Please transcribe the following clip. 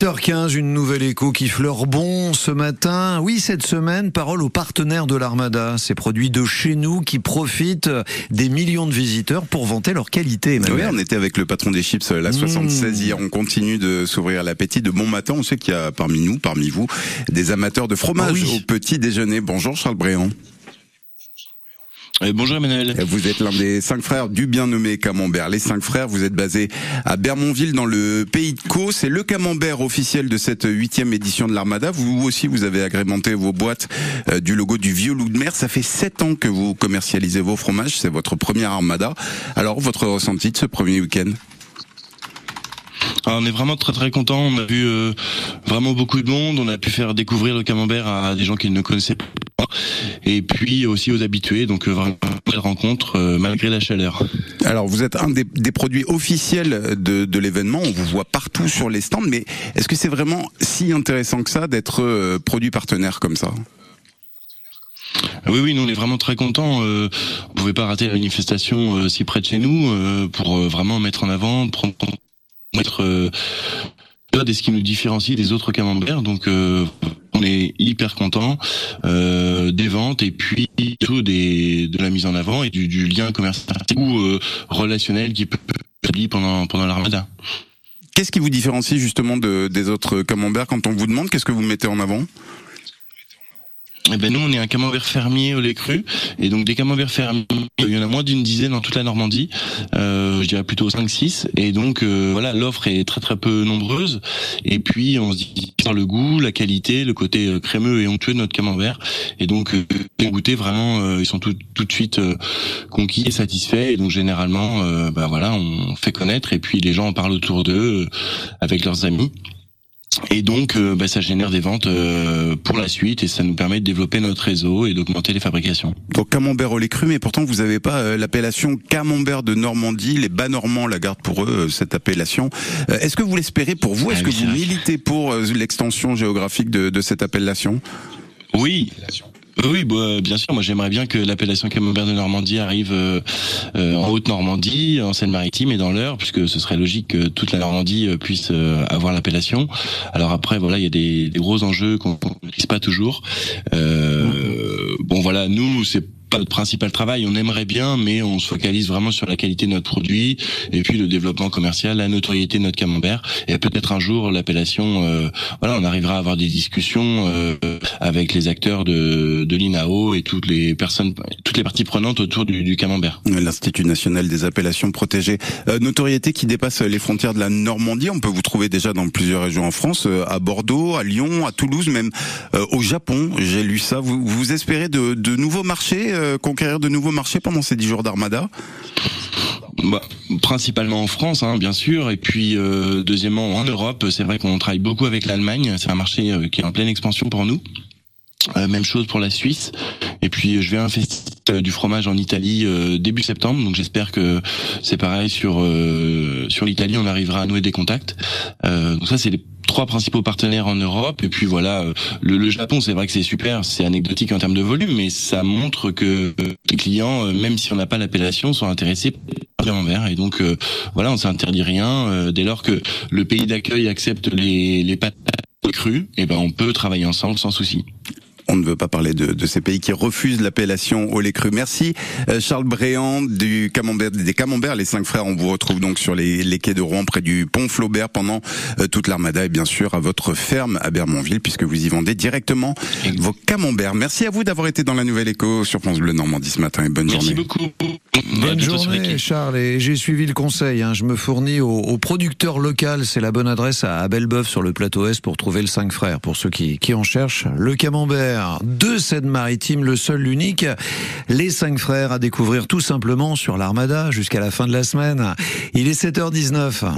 8h15, une nouvelle écho qui fleure bon ce matin. Oui, cette semaine, parole aux partenaires de l'Armada. Ces produits de chez nous qui profitent des millions de visiteurs pour vanter leur qualité. Oui, on était avec le patron des chips, la 76 hier. On continue de s'ouvrir l'appétit de bon matin. On sait qu'il y a parmi nous, parmi vous, des amateurs de fromage au petit déjeuner. Bonjour Charles Bréant. Euh, bonjour Emmanuel. Vous êtes l'un des cinq frères du bien nommé Camembert. Les cinq frères, vous êtes basés à Bermonville dans le pays de Caux. C'est le Camembert officiel de cette huitième édition de l'Armada. Vous aussi, vous avez agrémenté vos boîtes euh, du logo du vieux loup de mer. Ça fait sept ans que vous commercialisez vos fromages. C'est votre première Armada. Alors, votre ressenti de ce premier week-end? Ah, on est vraiment très très content. On a vu euh, vraiment beaucoup de monde. On a pu faire découvrir le camembert à des gens qui ne le connaissaient pas et puis aussi aux habitués. Donc euh, vraiment une rencontre euh, malgré la chaleur. Alors vous êtes un des, produits officiels de, de l'événement. On vous voit partout sur les stands, mais est-ce que c'est vraiment si intéressant que ça d'être euh, produit partenaire comme ça? Oui, oui, nous on est vraiment très contents. Euh, on pouvait pas rater la manifestation si près de chez nous pour vraiment mettre en avant, mettre des ce qui nous différencie des autres camemberts. Donc on est hyper content euh, des ventes et puis tout des de la mise en avant et du, lien commercial ou euh, relationnel qui peut être pendant pendant l'armada. Qu'est-ce qui vous différencie justement de, des autres camemberts? Quand on vous demande qu'est-ce que vous mettez en avant? Eh ben nous, on est un camembert fermier au lait cru, et donc des camemberts fermiers, il y en a moins d'une dizaine dans toute la Normandie, euh, je dirais plutôt 5-6, et donc euh, voilà, l'offre est très très peu nombreuse, et puis on se dit sur le goût, la qualité, le côté euh, crémeux et onctueux de notre camembert, et donc euh, les goûter vraiment, euh, ils sont tout, tout de suite conquis et satisfaits, et donc généralement, bah voilà, on fait connaître, et puis les gens en parlent autour d'eux avec leurs amis. Et donc, euh, bah, ça génère des ventes euh, pour la suite et ça nous permet de développer notre réseau et d'augmenter les fabrications. Donc camembert au lait cru, mais pourtant vous n'avez pas euh, l'appellation camembert de Normandie. Les bas normands la gardent pour eux cette appellation. Est-ce que vous l'espérez pour vous? Est-ce ah que vous militez pour l'extension géographique de, de cette appellation? Oui. Oui, bah, bien sûr. Moi, j'aimerais bien que l'appellation Camembert de Normandie arrive euh, euh, en Haute-Normandie, en Seine-Maritime et dans l'Eure, puisque ce serait logique que toute la Normandie euh, puisse avoir l'appellation. Alors après, voilà, il y a des, des gros enjeux qu'on ne maîtrise pas toujours. bon, voilà, nous, c'est pas le principal travail. On aimerait bien, mais on se focalise vraiment sur la qualité de notre produit et puis le développement commercial, la notoriété de notre camembert. Et peut-être un jour l'appellation, euh, voilà, on arrivera à avoir des discussions euh, avec les acteurs de, de l'INAO et toutes les personnes, toutes les parties prenantes autour du, du camembert. L'Institut national des appellations protégées, euh, notoriété qui dépasse les frontières de la Normandie. On peut vous trouver déjà dans plusieurs régions en France, à Bordeaux, à Lyon, à Toulouse, même au Japon. J'ai lu ça. Vous, vous espérez de, de nouveaux marchés euh, conquérir de nouveaux marchés pendant ces dix jours d'Armada bah, principalement en France, hein, bien sûr, et puis euh, deuxièmement en Europe. C'est vrai qu'on travaille beaucoup avec l'Allemagne. C'est un marché euh, qui est en pleine expansion pour nous. même chose pour la Suisse. Et puis je vais à un festival du fromage en Italie début septembre, donc j'espère que c'est pareil sur sur l'Italie, on arrivera à nouer des contacts. donc ça c'est les trois principaux partenaires en Europe. Et puis voilà, euh, le, Japon, c'est vrai que c'est super, c'est anecdotique en termes de volume, mais ça montre que euh, les clients, euh, même si on n'a pas l'appellation, sont intéressés par l'envers. Et donc voilà, on s'interdit rien dès lors que le pays d'accueil accepte les, les pâtes crues, et ben on peut travailler ensemble sans souci on ne veut pas parler de, de ces pays qui refusent l'appellation au lait cru. Merci euh, Charles Bréant du Camembert, des Camemberts, les cinq frères. On vous retrouve donc sur les, les quais de Rouen près du pont Flaubert pendant euh, toute l'armada et bien sûr à votre ferme à Bermonville puisque vous y vendez directement vos Camemberts. Merci à vous d'avoir été dans la Nouvelle Écho sur France Bleu Normandie ce matin et bonne Merci journée. Merci beaucoup. Bonne journée Charles et j'ai suivi le conseil. Hein. Je me fournis au, au producteur local. C'est la bonne adresse à Belbeuf sur le plateau Est pour trouver le cinq frères. Pour ceux qui, qui en cherchent, le Camembert de Seine-Maritime, le seul, l'unique. Les cinq frères à découvrir tout simplement sur l'Armada jusqu'à la fin de la semaine. Il est 7h19.